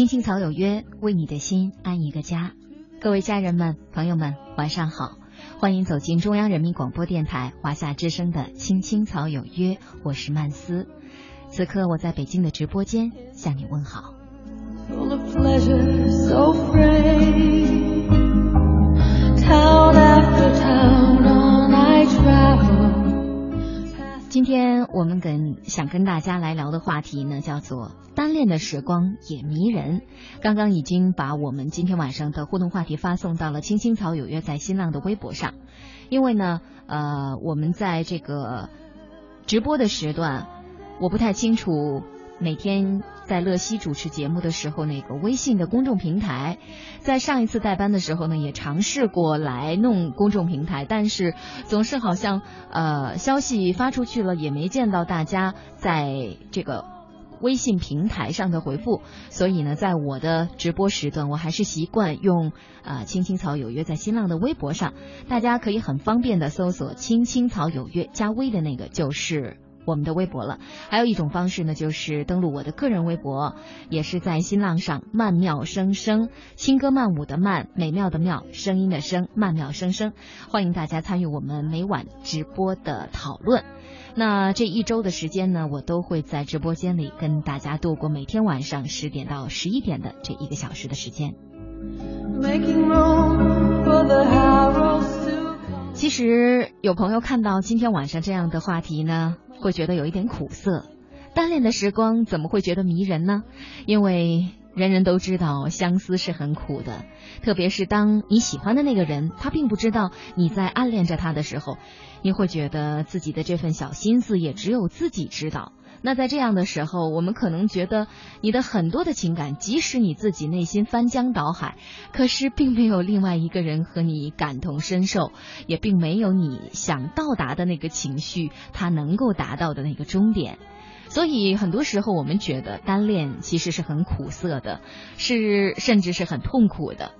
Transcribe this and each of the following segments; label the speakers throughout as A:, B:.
A: 青青草有约，为你的心安一个家。各位家人们、朋友们，晚上好，欢迎走进中央人民广播电台华夏之声的《青青草有约》，我是曼斯。此刻我在北京的直播间向你问好。今天我们跟想跟大家来聊的话题呢，叫做单恋的时光也迷人。刚刚已经把我们今天晚上的互动话题发送到了青青草有约在新浪的微博上，因为呢，呃，我们在这个直播的时段，我不太清楚。每天在乐西主持节目的时候，那个微信的公众平台，在上一次代班的时候呢，也尝试过来弄公众平台，但是总是好像呃消息发出去了，也没见到大家在这个微信平台上的回复，所以呢，在我的直播时段，我还是习惯用啊青青草有约在新浪的微博上，大家可以很方便的搜索青青草有约加微的那个就是。我们的微博了，还有一种方式呢，就是登录我的个人微博，也是在新浪上曼妙声声，轻歌曼舞的曼，美妙的妙，声音的声，曼妙声声，欢迎大家参与我们每晚直播的讨论。那这一周的时间呢，我都会在直播间里跟大家度过每天晚上十点到十一点的这一个小时的时间。其其实有朋友看到今天晚上这样的话题呢，会觉得有一点苦涩。单恋的时光怎么会觉得迷人呢？因为人人都知道相思是很苦的，特别是当你喜欢的那个人他并不知道你在暗恋着他的时候，你会觉得自己的这份小心思也只有自己知道。那在这样的时候，我们可能觉得你的很多的情感，即使你自己内心翻江倒海，可是并没有另外一个人和你感同身受，也并没有你想到达的那个情绪，他能够达到的那个终点。所以很多时候，我们觉得单恋其实是很苦涩的，是甚至是很痛苦的。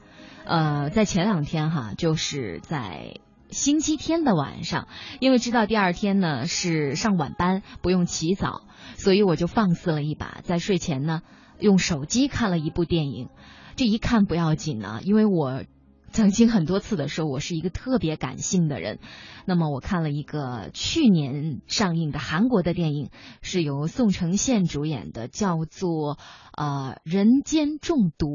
A: 呃，在前两天哈，就是在。星期天的晚上，因为知道第二天呢是上晚班，不用起早，所以我就放肆了一把，在睡前呢用手机看了一部电影。这一看不要紧呢，因为我曾经很多次的说，我是一个特别感性的人。那么我看了一个去年上映的韩国的电影，是由宋承宪主演的，叫做《呃人间中毒》。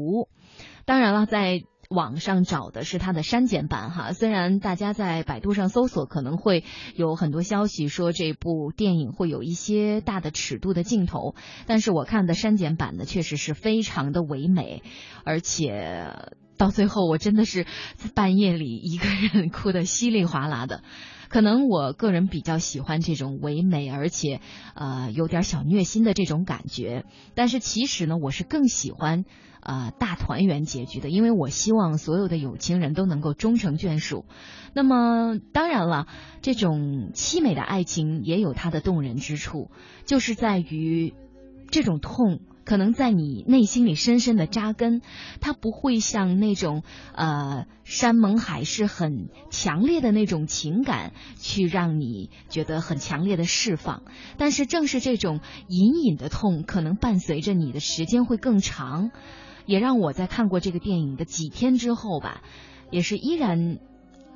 A: 当然了，在网上找的是它的删减版哈，虽然大家在百度上搜索可能会有很多消息说这部电影会有一些大的尺度的镜头，但是我看的删减版呢确实是非常的唯美，而且到最后我真的是在半夜里一个人哭得稀里哗啦的。可能我个人比较喜欢这种唯美而且呃有点小虐心的这种感觉，但是其实呢我是更喜欢。呃，大团圆结局的，因为我希望所有的有情人都能够终成眷属。那么，当然了，这种凄美的爱情也有它的动人之处，就是在于这种痛可能在你内心里深深的扎根，它不会像那种呃山盟海誓很强烈的那种情感去让你觉得很强烈的释放。但是，正是这种隐隐的痛，可能伴随着你的时间会更长。也让我在看过这个电影的几天之后吧，也是依然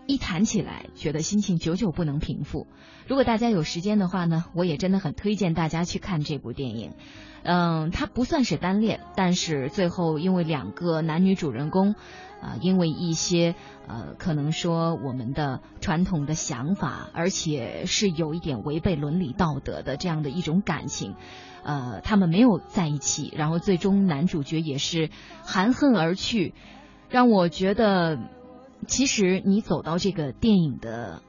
A: 一谈起来，觉得心情久久不能平复。如果大家有时间的话呢，我也真的很推荐大家去看这部电影。嗯，它不算是单恋，但是最后因为两个男女主人公，啊，因为一些呃，可能说我们的传统的想法，而且是有一点违背伦理道德的这样的一种感情。呃，他们没有在一起，然后最终男主角也是含恨而去，让我觉得，其实你走到这个电影的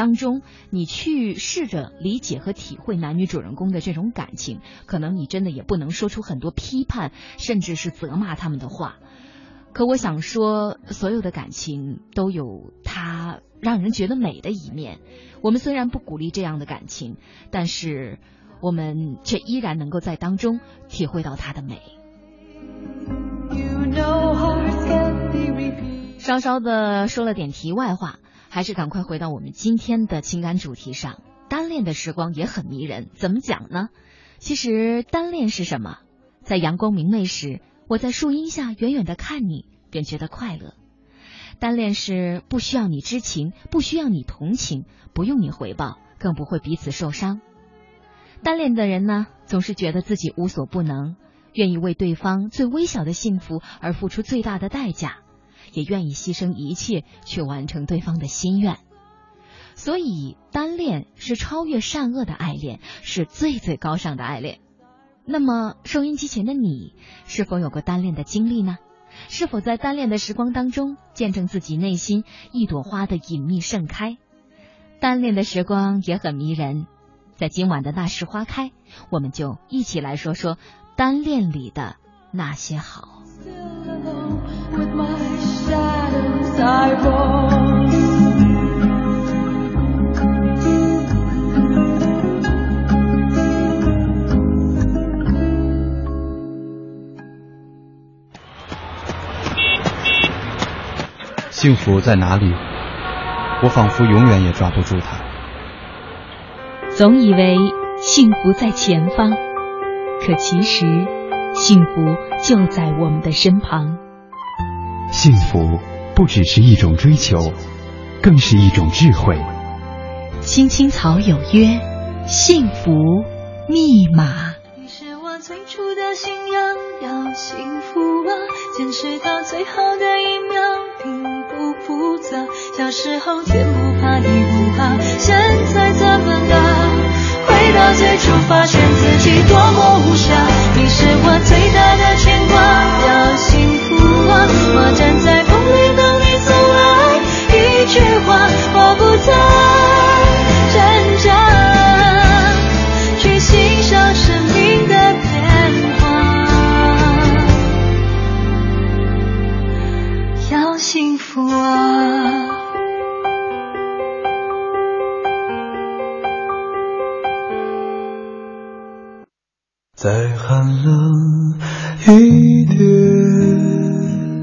A: 当中，你去试着理解和体会男女主人公的这种感情，可能你真的也不能说出很多批判，甚至是责骂他们的话。可我想说，所有的感情都有它让人觉得美的一面。我们虽然不鼓励这样的感情，但是。我们却依然能够在当中体会到它的美。稍稍的说了点题外话，还是赶快回到我们今天的情感主题上。单恋的时光也很迷人，怎么讲呢？其实单恋是什么？在阳光明媚时，我在树荫下远远的看你，便觉得快乐。单恋是不需要你知情，不需要你同情，不用你回报，更不会彼此受伤。单恋的人呢，总是觉得自己无所不能，愿意为对方最微小的幸福而付出最大的代价，也愿意牺牲一切去完成对方的心愿。所以，单恋是超越善恶的爱恋，是最最高尚的爱恋。那么，收音机前的你，是否有过单恋的经历呢？是否在单恋的时光当中，见证自己内心一朵花的隐秘盛开？单恋的时光也很迷人。在今晚的那时花开，我们就一起来说说单恋里的那些好。
B: 幸福在哪里？我仿佛永远也抓不住它。
C: 总以为幸福在前方，可其实幸福就在我们的身旁。
D: 幸福不只是一种追求，更是一种智慧。
C: 青青草有约，幸福密码。
E: 你是我最初的信仰，要幸福啊，坚持到最后的一秒。不复杂。小时候天不怕地不怕，现在怎么了？回到最初，发现自己多么无暇。你是我最大的牵挂，要幸我站在风里等你送来一句话，我不再挣扎，去欣赏生命的变化，要幸福啊！
F: 再寒冷一点。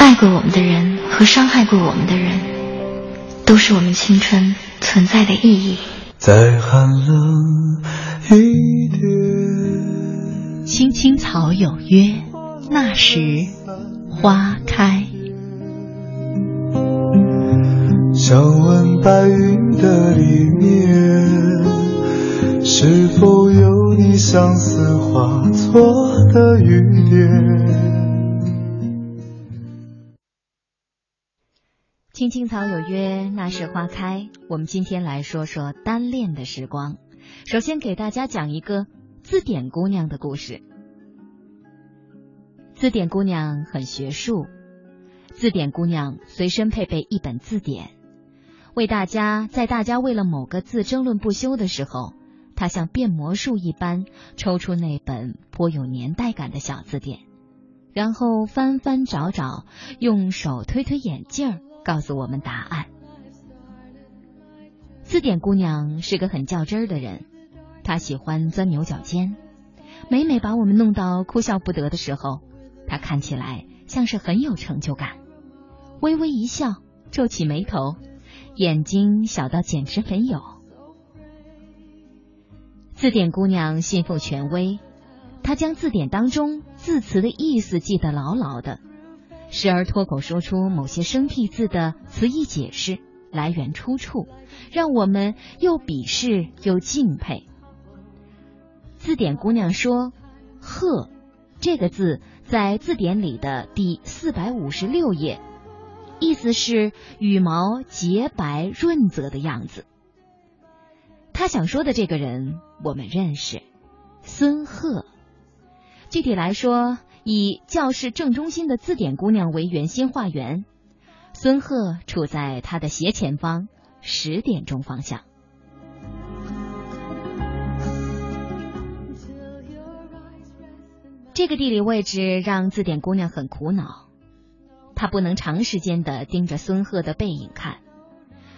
G: 爱过我们的人和伤害过我们的人，都是我们青春存在的意义。
F: 再寒冷一点。
C: 青青草有约，那时花开。
F: 想问白云的里面。是否有你相思化作的雨点？
A: 青青草有约，那时花开。我们今天来说说单恋的时光。首先给大家讲一个字典姑娘的故事。字典姑娘很学术，字典姑娘随身配备一本字典，为大家在大家为了某个字争论不休的时候。他像变魔术一般抽出那本颇有年代感的小字典，然后翻翻找找，用手推推眼镜儿，告诉我们答案。字典姑娘是个很较真儿的人，她喜欢钻牛角尖，每每把我们弄到哭笑不得的时候，她看起来像是很有成就感，微微一笑，皱起眉头，眼睛小到简直没有。字典姑娘信奉权威，她将字典当中字词的意思记得牢牢的，时而脱口说出某些生僻字的词义解释、来源出处，让我们又鄙视又敬佩。字典姑娘说：“鹤”这个字在字典里的第四百五十六页，意思是羽毛洁白润泽的样子。他想说的这个人，我们认识，孙鹤。具体来说，以教室正中心的字典姑娘为圆心画圆，孙鹤处在他的斜前方，十点钟方向。这个地理位置让字典姑娘很苦恼，她不能长时间的盯着孙鹤的背影看，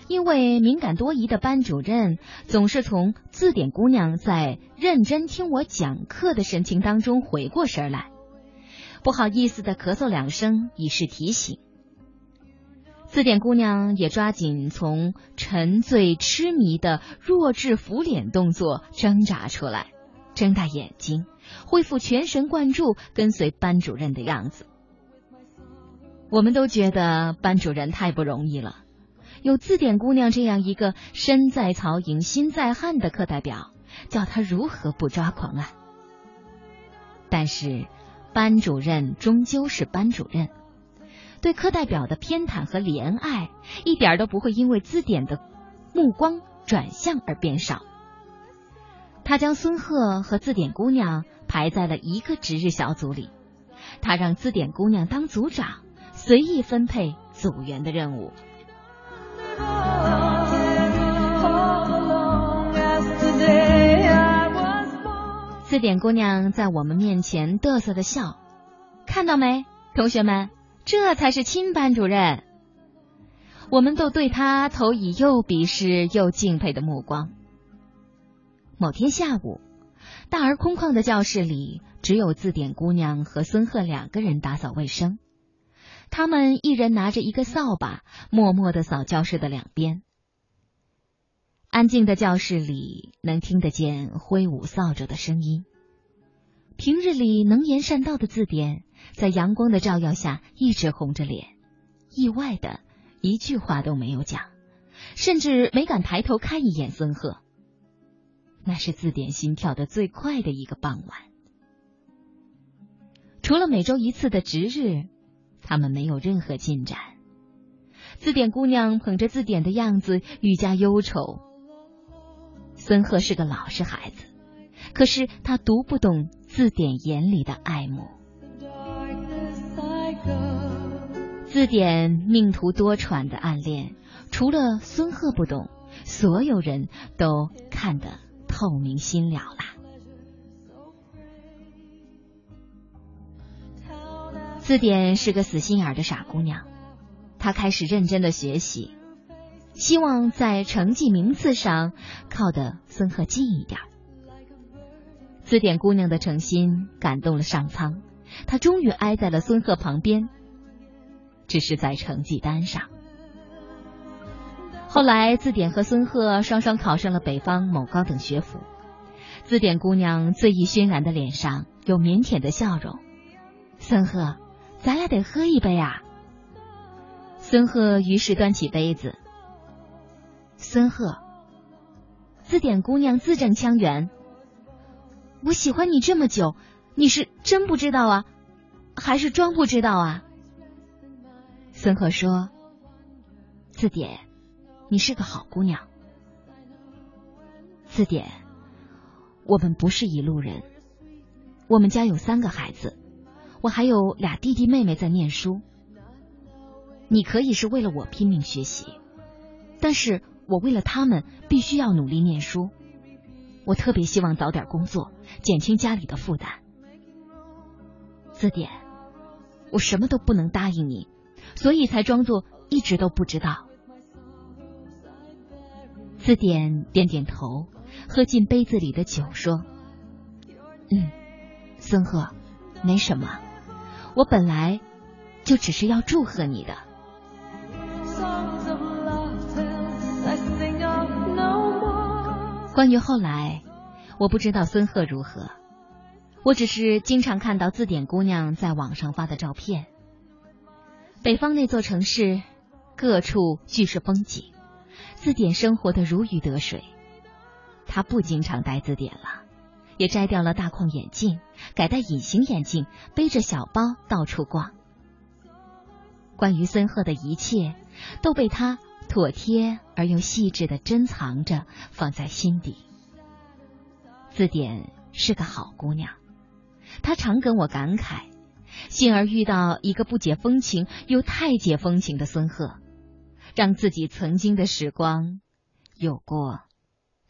A: 因为敏感多疑的班主任总是从字典姑娘在认真听我讲课的神情当中回过神来，不好意思的咳嗽两声以示提醒。字典姑娘也抓紧从沉醉痴迷的弱智扶脸动作挣扎出来，睁大眼睛，恢复全神贯注跟随班主任的样子。我们都觉得班主任太不容易了，有字典姑娘这样一个身在曹营心在汉的课代表，叫他如何不抓狂啊？但是，班主任终究是班主任。对课代表的偏袒和怜爱，一点都不会因为字典的目光转向而变少。他将孙鹤和字典姑娘排在了一个值日小组里，他让字典姑娘当组长，随意分配组员的任务。字典姑娘在我们面前嘚瑟的笑，看到没，同学们？这才是亲班主任，我们都对他投以又鄙视又敬佩的目光。某天下午，大而空旷的教室里，只有字典姑娘和孙鹤两个人打扫卫生。他们一人拿着一个扫把，默默的扫教室的两边。安静的教室里，能听得见挥舞扫帚的声音。平日里能言善道的字典。在阳光的照耀下，一直红着脸，意外的一句话都没有讲，甚至没敢抬头看一眼孙鹤。那是字典心跳的最快的一个傍晚。除了每周一次的值日，他们没有任何进展。字典姑娘捧着字典的样子愈加忧愁。孙鹤是个老实孩子，可是他读不懂字典眼里的爱慕。字典命途多舛的暗恋，除了孙鹤不懂，所有人都看得透明心了啦。字典是个死心眼的傻姑娘，她开始认真的学习，希望在成绩名次上靠得孙鹤近一点。字典姑娘的诚心感动了上苍，她终于挨在了孙鹤旁边。只是在成绩单上。后来，字典和孙鹤双双考上了北方某高等学府。字典姑娘醉意熏然的脸上有腼腆的笑容。孙鹤，咱俩得喝一杯啊！孙鹤于是端起杯子。孙鹤，字典姑娘字正腔圆。我喜欢你这么久，你是真不知道啊，还是装不知道啊？孙鹤说：“字典，你是个好姑娘。字典，我们不是一路人。我们家有三个孩子，我还有俩弟弟妹妹在念书。你可以是为了我拼命学习，但是我为了他们必须要努力念书。我特别希望早点工作，减轻家里的负担。字典，我什么都不能答应你。”所以才装作一直都不知道。字典点点头，喝进杯子里的酒，说：“嗯，孙鹤，没什么，我本来就只是要祝贺你的。”关于后来，我不知道孙鹤如何，我只是经常看到字典姑娘在网上发的照片。北方那座城市，各处俱是风景，字典生活的如鱼得水。他不经常戴字典了，也摘掉了大框眼镜，改戴隐形眼镜，背着小包到处逛。关于孙鹤的一切，都被他妥帖而又细致的珍藏着，放在心底。字典是个好姑娘，她常跟我感慨。幸而遇到一个不解风情又太解风情的孙鹤，让自己曾经的时光有过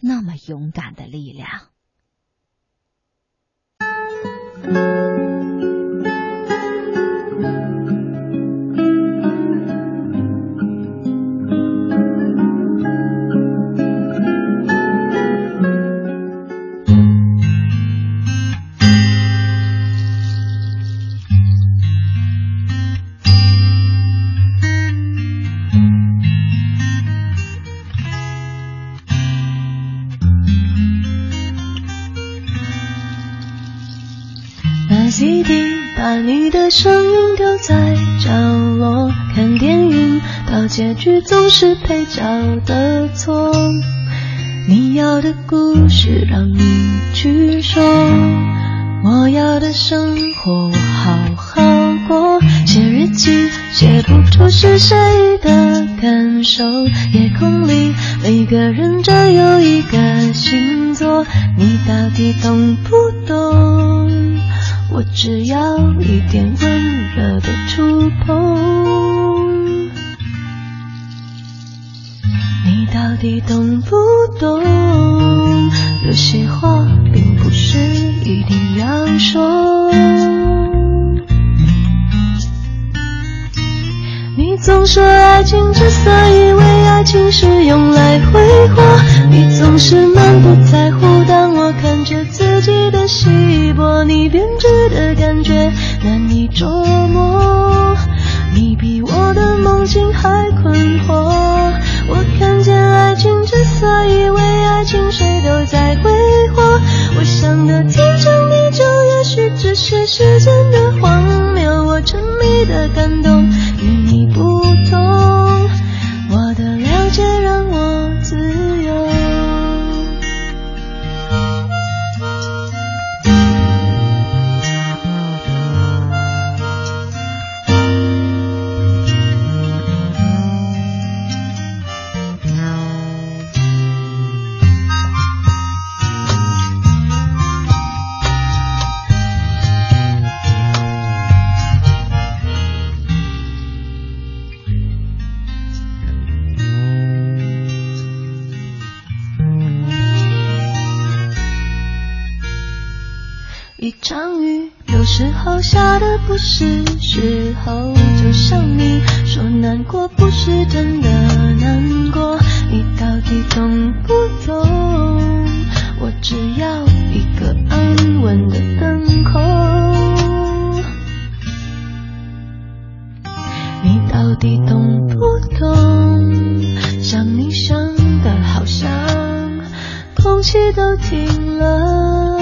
A: 那么勇敢的力量。
E: 的声音丢在角落，看电影到结局总是配角的错。你要的故事让你去说，我要的生活好好过。写日记写不出是谁的感受，夜空里每个人都有一个星座，你到底懂不懂？我只要一点温热的触碰，你到底懂不懂？有些话并不是一定要说。你总说爱情之所以为爱情是用来挥霍，你总是满不在乎当我看着记得稀薄，你编织的感觉难以捉摸，你比我的梦境还困惑。我看见爱情之所以为爱情，谁都在挥霍。我想的天长地久，也许只是时间的荒谬。我沉迷的感动与你不同，我的了解让我自不是时候，就像你说难过不是真的难过，你到底懂不懂？我只要一个安稳的等候，你到底懂不懂？想你想的好像空气都停了。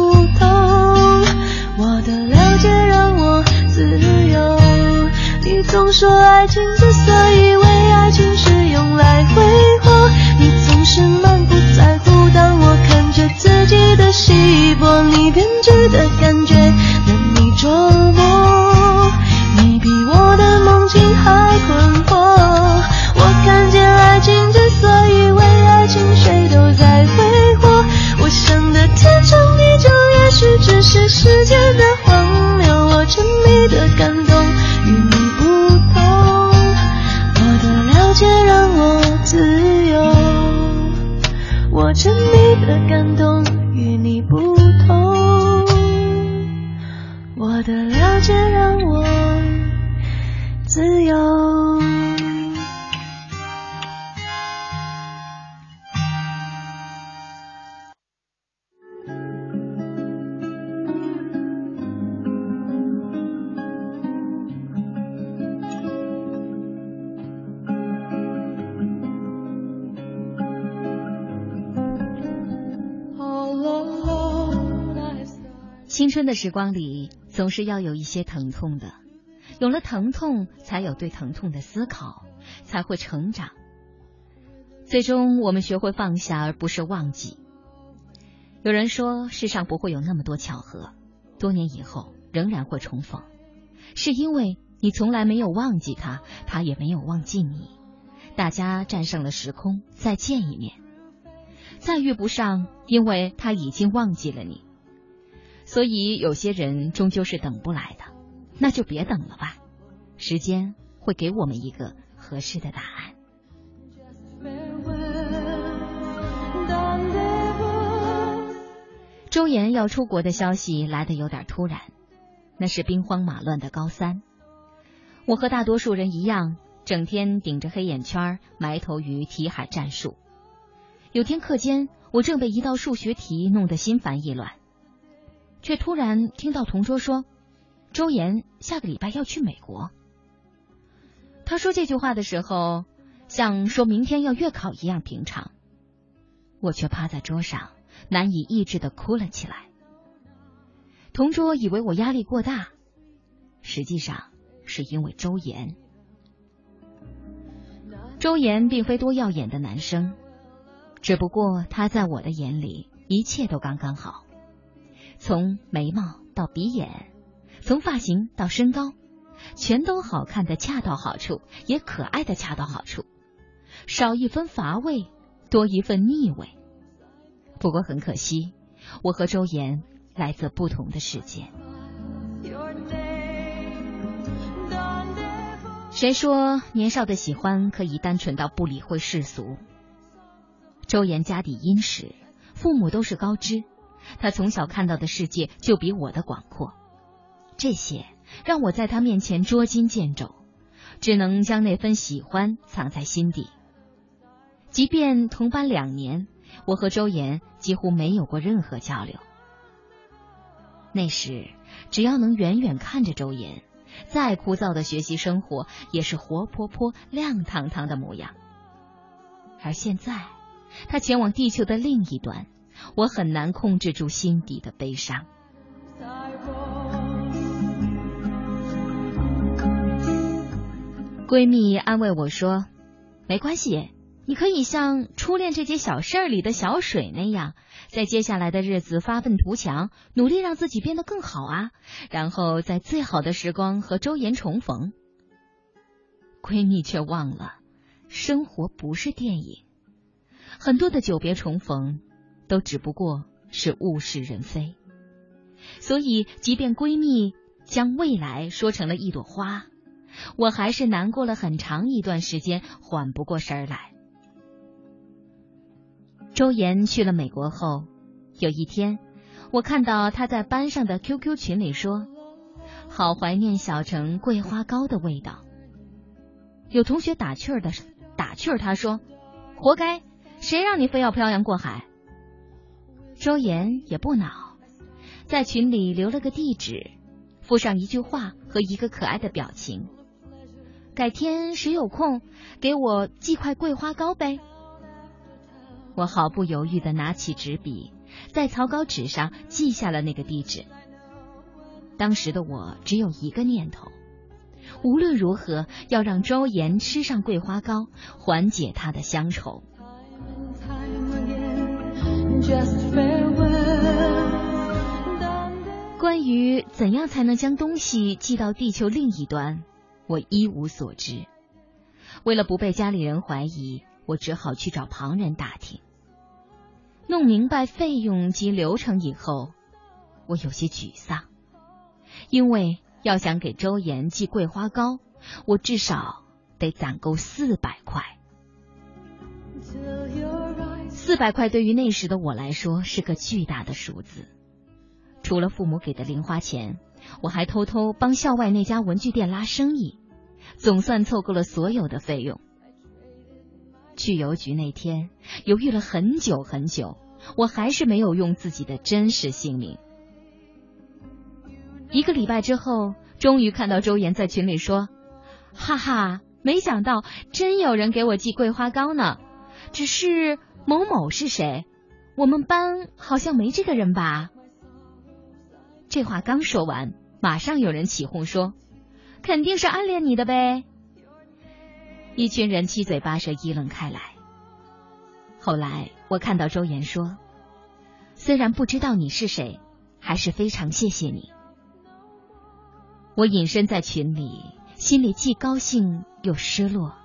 E: 我的了解让我自由。你总说爱情之所以为爱情是用来挥霍，你总是满不在乎当我看着自己的稀薄，你编织的感觉难以捉自由。我沉迷的感动与你不同，我的了解让我自由。
A: 春的时光里，总是要有一些疼痛的，有了疼痛，才有对疼痛的思考，才会成长。最终，我们学会放下，而不是忘记。有人说，世上不会有那么多巧合，多年以后仍然会重逢，是因为你从来没有忘记他，他也没有忘记你。大家战胜了时空，再见一面。再遇不上，因为他已经忘记了你。所以有些人终究是等不来的，那就别等了吧，时间会给我们一个合适的答案。周岩要出国的消息来得有点突然，那是兵荒马乱的高三。我和大多数人一样，整天顶着黑眼圈，埋头于题海战术。有天课间，我正被一道数学题弄得心烦意乱，却突然听到同桌说：“周岩下个礼拜要去美国。”他说这句话的时候，像说明天要月考一样平常。我却趴在桌上，难以抑制的哭了起来。同桌以为我压力过大，实际上。是因为周岩，周岩并非多耀眼的男生，只不过他在我的眼里一切都刚刚好，从眉毛到鼻眼，从发型到身高，全都好看的恰到好处，也可爱的恰到好处，少一分乏味，多一份腻味。不过很可惜，我和周岩来自不同的世界。谁说年少的喜欢可以单纯到不理会世俗？周岩家底殷实，父母都是高知，他从小看到的世界就比我的广阔。这些让我在他面前捉襟见肘，只能将那份喜欢藏在心底。即便同班两年，我和周岩几乎没有过任何交流。那时，只要能远远看着周岩。再枯燥的学习生活也是活泼泼、亮堂堂的模样。而现在，他前往地球的另一端，我很难控制住心底的悲伤。闺蜜安慰我说：“没关系。”你可以像初恋这件小事儿里的小水那样，在接下来的日子发愤图强，努力让自己变得更好啊！然后在最好的时光和周岩重逢。闺蜜却忘了，生活不是电影，很多的久别重逢，都只不过是物是人非。所以，即便闺蜜将未来说成了一朵花，我还是难过了很长一段时间，缓不过神儿来。周岩去了美国后，有一天，我看到他在班上的 QQ 群里说：“好怀念小城桂花糕的味道。”有同学打趣儿的打趣儿他说：“活该，谁让你非要漂洋过海？”周岩也不恼，在群里留了个地址，附上一句话和一个可爱的表情：“改天谁有空给我寄块桂花糕呗。”我毫不犹豫的拿起纸笔，在草稿纸上记下了那个地址。当时的我只有一个念头：无论如何要让周岩吃上桂花糕，缓解他的乡愁。关于怎样才能将东西寄到地球另一端，我一无所知。为了不被家里人怀疑。我只好去找旁人打听，弄明白费用及流程以后，我有些沮丧，因为要想给周岩寄桂花糕，我至少得攒够四百块。四百块对于那时的我来说是个巨大的数字，除了父母给的零花钱，我还偷偷帮校外那家文具店拉生意，总算凑够了所有的费用。去邮局那天，犹豫了很久很久，我还是没有用自己的真实姓名。一个礼拜之后，终于看到周岩在群里说：“哈哈，没想到真有人给我寄桂花糕呢。只是某某是谁？我们班好像没这个人吧？”这话刚说完，马上有人起哄说：“肯定是暗恋你的呗。”一群人七嘴八舌议论开来。后来我看到周岩说：“虽然不知道你是谁，还是非常谢谢你。”我隐身在群里，心里既高兴又失落。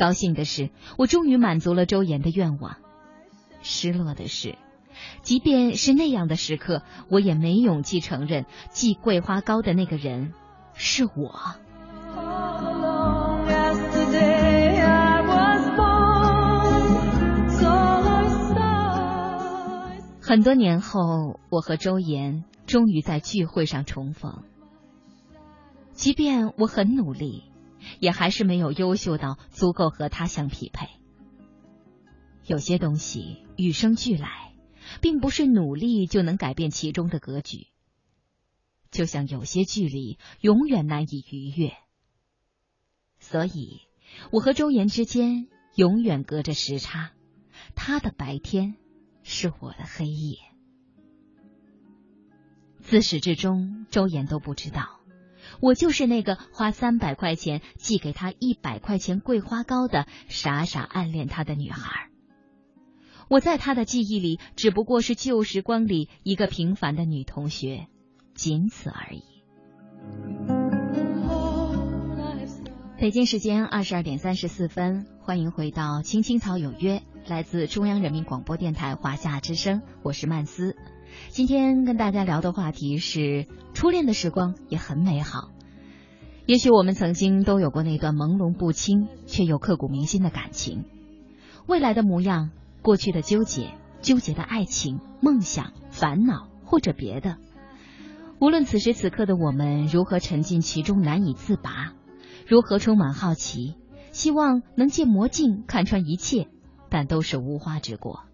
A: 高兴的是，我终于满足了周岩的愿望；失落的是，即便是那样的时刻，我也没勇气承认寄桂花糕的那个人是我。很多年后，我和周岩终于在聚会上重逢。即便我很努力，也还是没有优秀到足够和他相匹配。有些东西与生俱来，并不是努力就能改变其中的格局。就像有些距离永远难以逾越，所以我和周岩之间永远隔着时差，他的白天是我的黑夜。自始至终，周岩都不知道，我就是那个花三百块钱寄给他一百块钱桂花糕的傻傻暗恋他的女孩。我在他的记忆里，只不过是旧时光里一个平凡的女同学。仅此而已。北京时间二十二点三十四分，欢迎回到《青青草有约》，来自中央人民广播电台华夏之声，我是曼斯。今天跟大家聊的话题是：初恋的时光也很美好。也许我们曾经都有过那段朦胧不清却又刻骨铭心的感情。未来的模样，过去的纠结，纠结的爱情、梦想、烦恼，或者别的。无论此时此刻的我们如何沉浸其中难以自拔，如何充满好奇，希望能借魔镜看穿一切，但都是无花之果。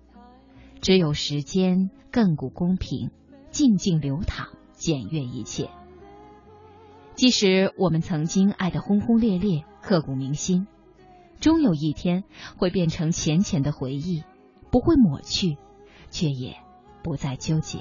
A: 只有时间亘古公平，静静流淌，检阅一切。即使我们曾经爱得轰轰烈烈，刻骨铭心，终有一天会变成浅浅的回忆，不会抹去，却也不再纠结。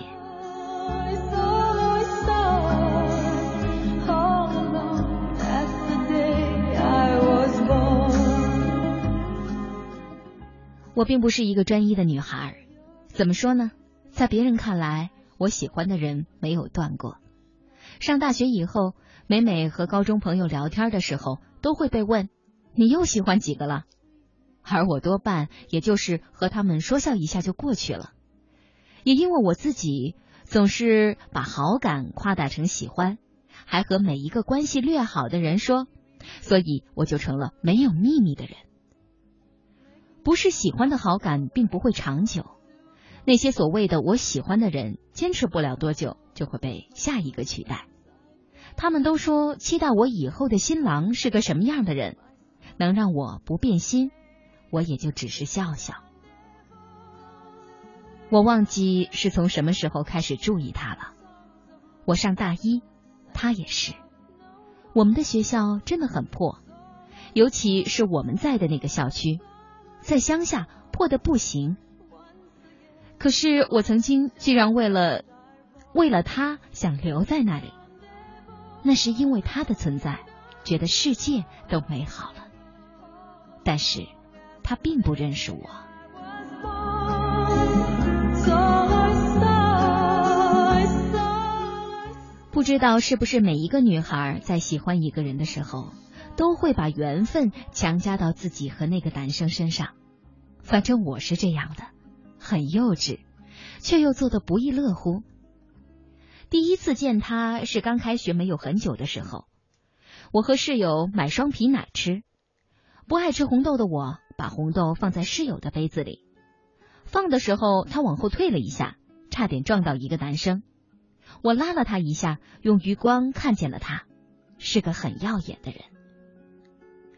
A: 我并不是一个专一的女孩，怎么说呢？在别人看来，我喜欢的人没有断过。上大学以后，每每和高中朋友聊天的时候，都会被问：“你又喜欢几个了？”而我多半也就是和他们说笑一下就过去了。也因为我自己总是把好感夸大成喜欢，还和每一个关系略好的人说，所以我就成了没有秘密的人。不是喜欢的好感并不会长久，那些所谓的我喜欢的人，坚持不了多久就会被下一个取代。他们都说期待我以后的新郎是个什么样的人，能让我不变心，我也就只是笑笑。我忘记是从什么时候开始注意他了。我上大一，他也是。我们的学校真的很破，尤其是我们在的那个校区。在乡下破的不行，可是我曾经居然为了为了他想留在那里，那是因为他的存在，觉得世界都美好了。但是他并不认识我，不知道是不是每一个女孩在喜欢一个人的时候。都会把缘分强加到自己和那个男生身上，反正我是这样的，很幼稚，却又做得不亦乐乎。第一次见他是刚开学没有很久的时候，我和室友买双皮奶吃，不爱吃红豆的我把红豆放在室友的杯子里，放的时候他往后退了一下，差点撞到一个男生，我拉了他一下，用余光看见了他，是个很耀眼的人。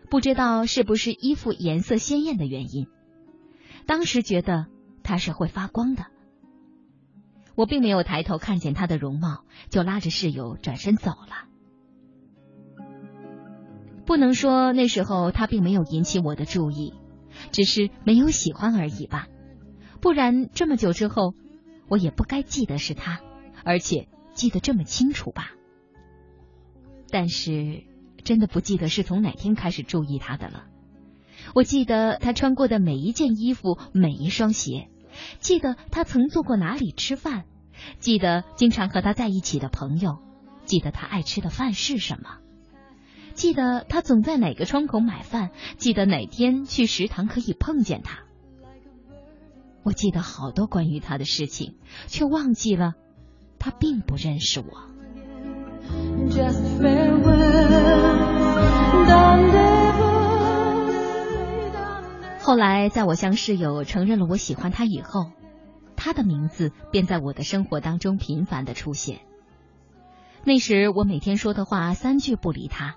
A: 不知道是不是衣服颜色鲜艳的原因，当时觉得他是会发光的。我并没有抬头看见他的容貌，就拉着室友转身走了。不能说那时候他并没有引起我的注意，只是没有喜欢而已吧。不然这么久之后，我也不该记得是他，而且记得这么清楚吧。但是。真的不记得是从哪天开始注意他的了。我记得他穿过的每一件衣服，每一双鞋；记得他曾坐过哪里吃饭；记得经常和他在一起的朋友；记得他爱吃的饭是什么；记得他总在哪个窗口买饭；记得哪天去食堂可以碰见他。我记得好多关于他的事情，却忘记了他并不认识我。后来，在我向室友承认了我喜欢他以后，他的名字便在我的生活当中频繁的出现。那时我每天说的话三句不离他，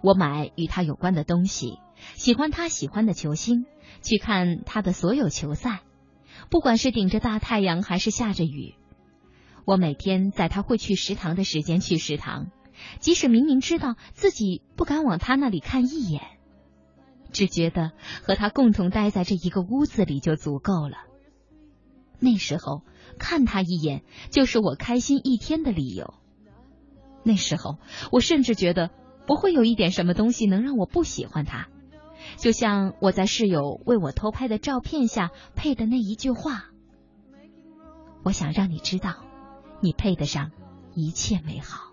A: 我买与他有关的东西，喜欢他喜欢的球星，去看他的所有球赛，不管是顶着大太阳还是下着雨，我每天在他会去食堂的时间去食堂，即使明明知道自己不敢往他那里看一眼，只觉得和他共同待在这一个屋子里就足够了。那时候看他一眼就是我开心一天的理由。那时候，我甚至觉得不会有一点什么东西能让我不喜欢他，就像我在室友为我偷拍的照片下配的那一句话：“我想让你知道，你配得上一切美好。”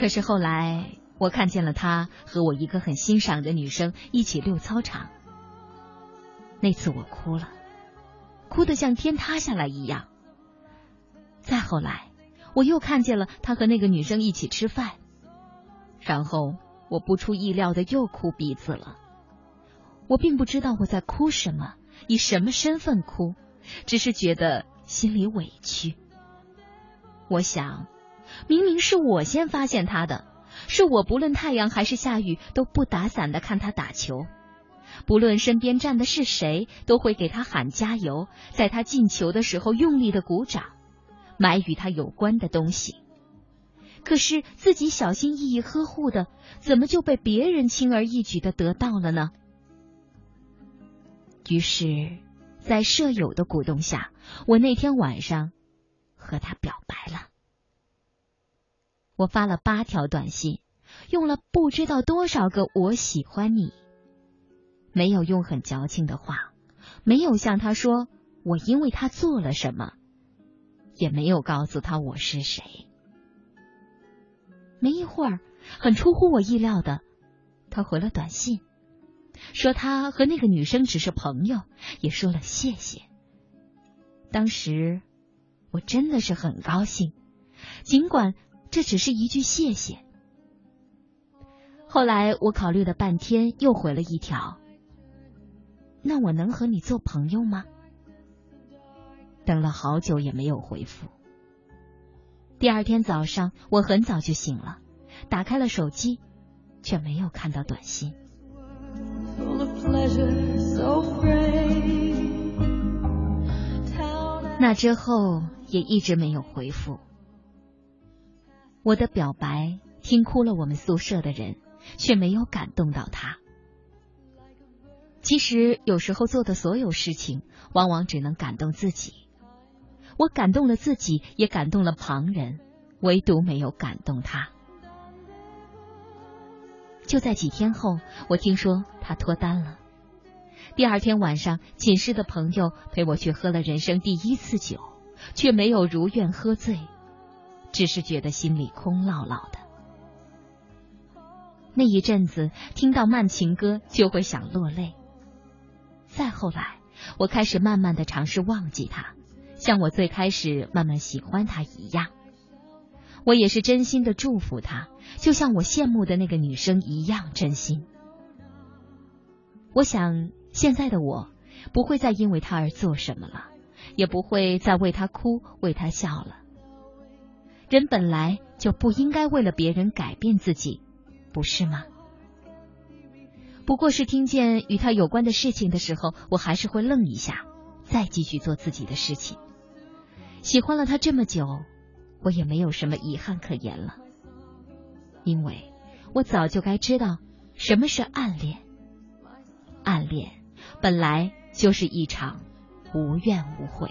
A: 可是后来，我看见了他和我一个很欣赏的女生一起溜操场，那次我哭了。哭得像天塌下来一样。再后来，我又看见了他和那个女生一起吃饭，然后我不出意料的又哭鼻子了。我并不知道我在哭什么，以什么身份哭，只是觉得心里委屈。我想，明明是我先发现他的，是我不论太阳还是下雨都不打伞的看他打球。不论身边站的是谁，都会给他喊加油，在他进球的时候用力的鼓掌，买与他有关的东西。可是自己小心翼翼呵护的，怎么就被别人轻而易举的得到了呢？于是，在舍友的鼓动下，我那天晚上和他表白了。我发了八条短信，用了不知道多少个“我喜欢你”。没有用很矫情的话，没有向他说我因为他做了什么，也没有告诉他我是谁。没一会儿，很出乎我意料的，他回了短信，说他和那个女生只是朋友，也说了谢谢。当时我真的是很高兴，尽管这只是一句谢谢。后来我考虑了半天，又回了一条。那我能和你做朋友吗？等了好久也没有回复。第二天早上，我很早就醒了，打开了手机，却没有看到短信。那之后也一直没有回复。我的表白听哭了我们宿舍的人，却没有感动到他。其实有时候做的所有事情，往往只能感动自己。我感动了自己，也感动了旁人，唯独没有感动他。就在几天后，我听说他脱单了。第二天晚上，寝室的朋友陪我去喝了人生第一次酒，却没有如愿喝醉，只是觉得心里空落落的。那一阵子，听到慢情歌就会想落泪。再后来，我开始慢慢的尝试忘记他，像我最开始慢慢喜欢他一样。我也是真心的祝福他，就像我羡慕的那个女生一样真心。我想现在的我不会再因为他而做什么了，也不会再为他哭为他笑了。人本来就不应该为了别人改变自己，不是吗？不过是听见与他有关的事情的时候，我还是会愣一下，再继续做自己的事情。喜欢了他这么久，我也没有什么遗憾可言了，因为我早就该知道什么是暗恋。暗恋本来就是一场无怨无悔。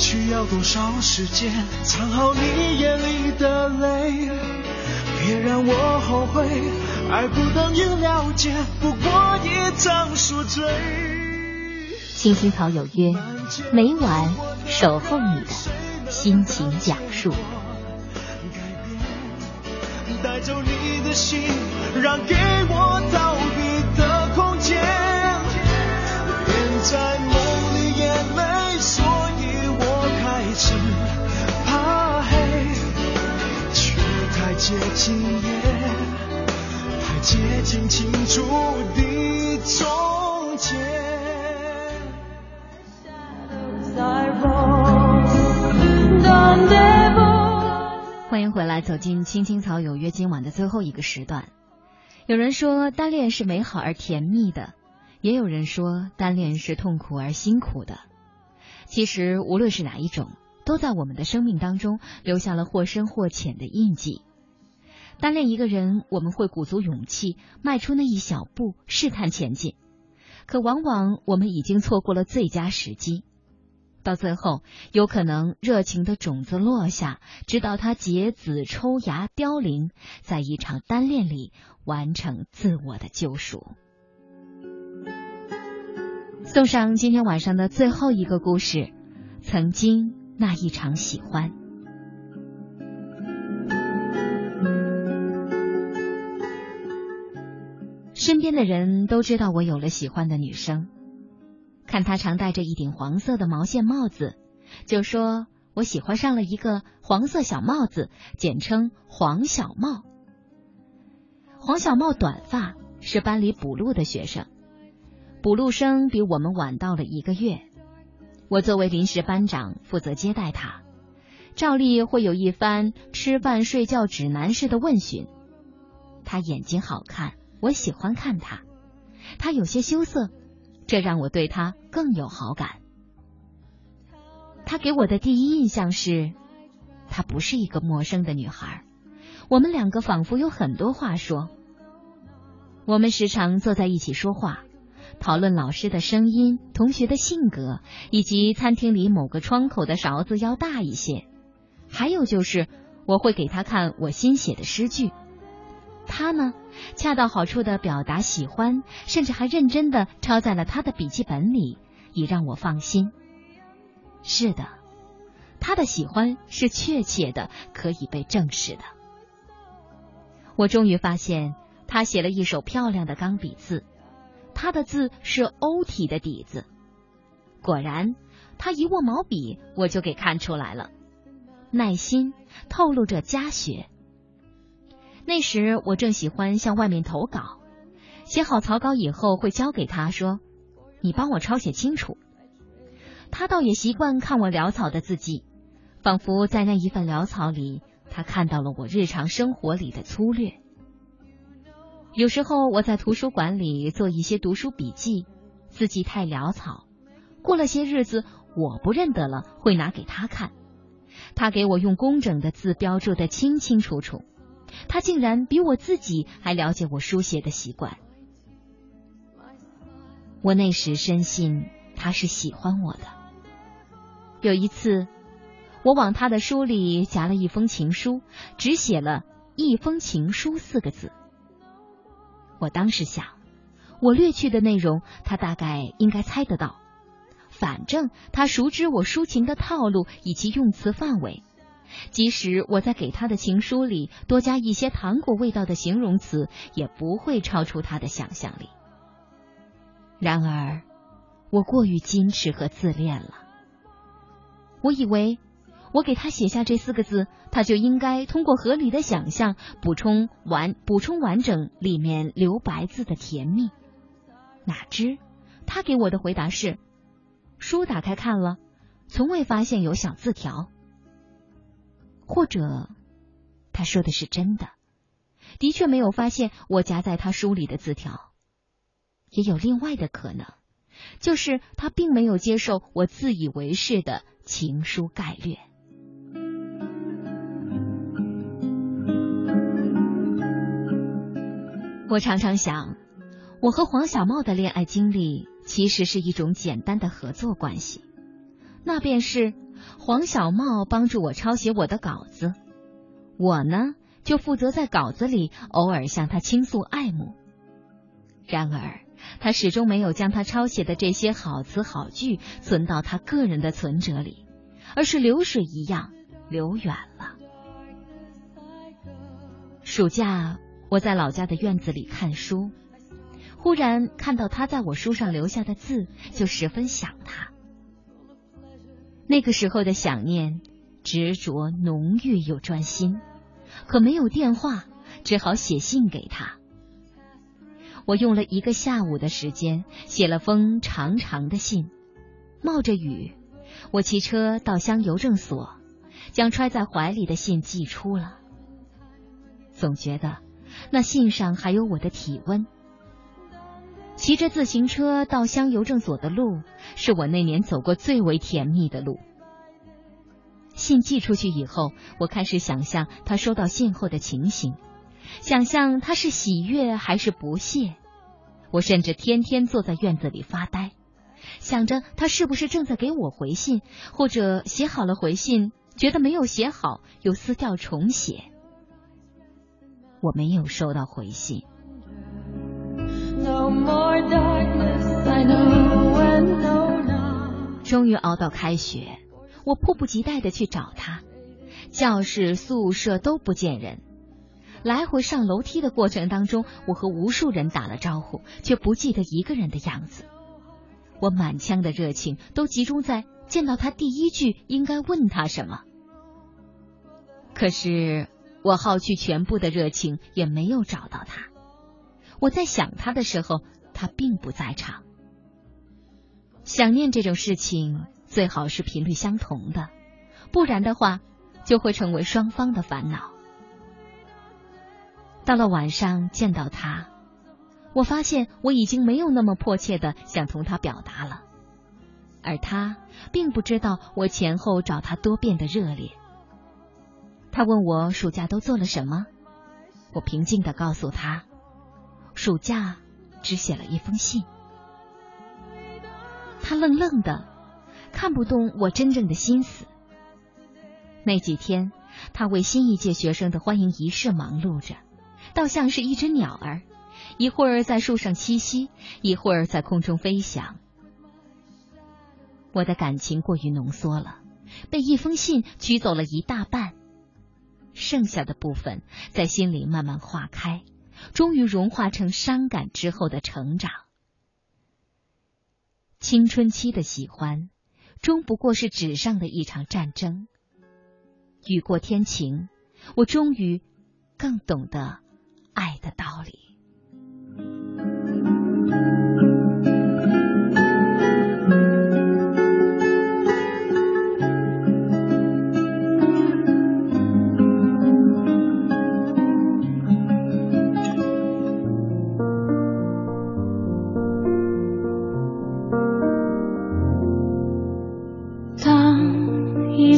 F: 需要多少时间藏好你眼里的泪？别让我后悔，爱不等于了解，不过一场宿醉。
C: 青青草有约，每晚守候你的心情讲述。
F: 带走你的心，让给我逃避接近夜，太接近清楚的终结。
A: 欢迎回来，走进青青草有约。今晚的最后一个时段，有人说单恋是美好而甜蜜的，也有人说单恋是痛苦而辛苦的。其实无论是哪一种，都在我们的生命当中留下了或深或浅的印记。单恋一个人，我们会鼓足勇气迈出那一小步，试探前进，可往往我们已经错过了最佳时机。到最后，有可能热情的种子落下，直到它结籽抽芽凋零，在一场单恋里完成自我的救赎。送上今天晚上的最后一个故事：曾经那一场喜欢。身边的人都知道我有了喜欢的女生。看他常戴着一顶黄色的毛线帽子，就说我喜欢上了一个黄色小帽子，简称黄小帽。黄小帽短发，是班里补录的学生，补录生比我们晚到了一个月。我作为临时班长，负责接待他，照例会有一番吃饭睡觉指南式的问询。他眼睛好看，我喜欢看他。他有些羞涩。这让我对他更有好感。他给我的第一印象是，她不是一个陌生的女孩。我们两个仿佛有很多话说。我们时常坐在一起说话，讨论老师的声音、同学的性格，以及餐厅里某个窗口的勺子要大一些。还有就是，我会给他看我新写的诗句。他呢，恰到好处的表达喜欢，甚至还认真的抄在了他的笔记本里，以让我放心。是的，他的喜欢是确切的，可以被证实的。我终于发现，他写了一手漂亮的钢笔字，他的字是欧体的底子。果然，他一握毛笔，我就给看出来了，耐心透露着家学。那时我正喜欢向外面投稿，写好草稿以后会交给他说：“你帮我抄写清楚。”他倒也习惯看我潦草的字迹，仿佛在那一份潦草里，他看到了我日常生活里的粗略。有时候我在图书馆里做一些读书笔记，字迹太潦草，过了些日子我不认得了，会拿给他看，他给我用工整的字标注的清清楚楚。他竟然比我自己还了解我书写的习惯。我那时深信他是喜欢我的。有一次，我往他的书里夹了一封情书，只写了一封情书四个字。我当时想，我略去的内容，他大概应该猜得到。反正他熟知我抒情的套路以及用词范围。即使我在给他的情书里多加一些糖果味道的形容词，也不会超出他的想象力。然而，我过于矜持和自恋了。我以为，我给他写下这四个字，他就应该通过合理的想象补充完补充完整里面留白字的甜蜜。哪知，他给我的回答是：书打开看了，从未发现有小字条。或者他说的是真的，的确没有发现我夹在他书里的字条。也有另外的可能，就是他并没有接受我自以为是的情书概略。我常常想，我和黄小茂的恋爱经历其实是一种简单的合作关系，那便是黄小茂帮助我抄写我的稿子，我呢就负责在稿子里偶尔向他倾诉爱慕。然而，他始终没有将他抄写的这些好词好句存到他个人的存折里，而是流水一样流远了。暑假。我在老家的院子里看书，忽然看到他在我书上留下的字，就十分想他。那个时候的想念，执着、浓郁又专心，可没有电话，只好写信给他。我用了一个下午的时间，写了封长长的信，冒着雨，我骑车到乡邮政所，将揣在怀里的信寄出了。总觉得。那信上还有我的体温。骑着自行车到乡邮政所的路，是我那年走过最为甜蜜的路。信寄出去以后，我开始想象他收到信后的情形，想象他是喜悦还是不屑。我甚至天天坐在院子里发呆，想着他是不是正在给我回信，或者写好了回信，觉得没有写好，又撕掉重写。我没有收到回信。终于熬到开学，我迫不及待的去找他。教室、宿舍都不见人，来回上楼梯的过程当中，我和无数人打了招呼，却不记得一个人的样子。我满腔的热情都集中在见到他第一句应该问他什么，可是。我耗去全部的热情，也没有找到他。我在想他的时候，他并不在场。想念这种事情，最好是频率相同的，不然的话，就会成为双方的烦恼。到了晚上见到他，我发现我已经没有那么迫切的想同他表达了，而他并不知道我前后找他多变的热烈。他问我暑假都做了什么，我平静的告诉他，暑假只写了一封信。他愣愣的，看不懂我真正的心思。那几天，他为新一届学生的欢迎仪式忙碌着，倒像是一只鸟儿，一会儿在树上栖息，一会儿在空中飞翔。我的感情过于浓缩了，被一封信取走了一大半。剩下的部分在心里慢慢化开，终于融化成伤感之后的成长。青春期的喜欢，终不过是纸上的一场战争。雨过天晴，我终于更懂得爱的道理。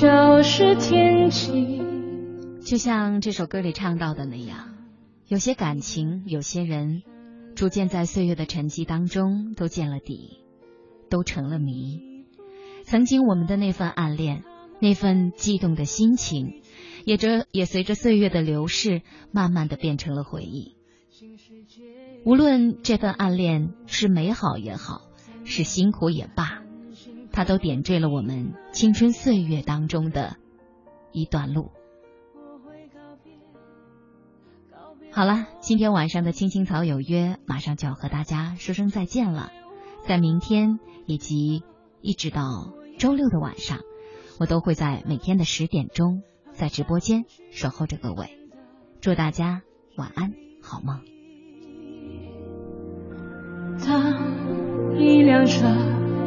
E: 就是天气，
A: 就像这首歌里唱到的那样，有些感情，有些人，逐渐在岁月的沉寂当中都见了底，都成了谜。曾经我们的那份暗恋，那份悸动的心情，也着也随着岁月的流逝，慢慢的变成了回忆。无论这份暗恋是美好也好，是辛苦也罢。它都点缀了我们青春岁月当中的一段路。好了，今天晚上的青青草有约，马上就要和大家说声再见了。在明天以及一直到周六的晚上，我都会在每天的十点钟在直播间守候着各位。祝大家晚安，好梦。
H: 当一辆车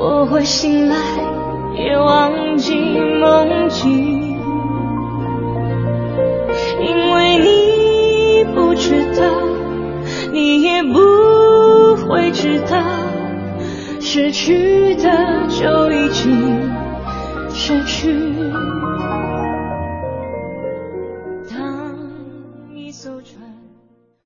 H: 我会醒来，也忘记梦境。因为你不知道，你也不会知道，失去的就已经失去。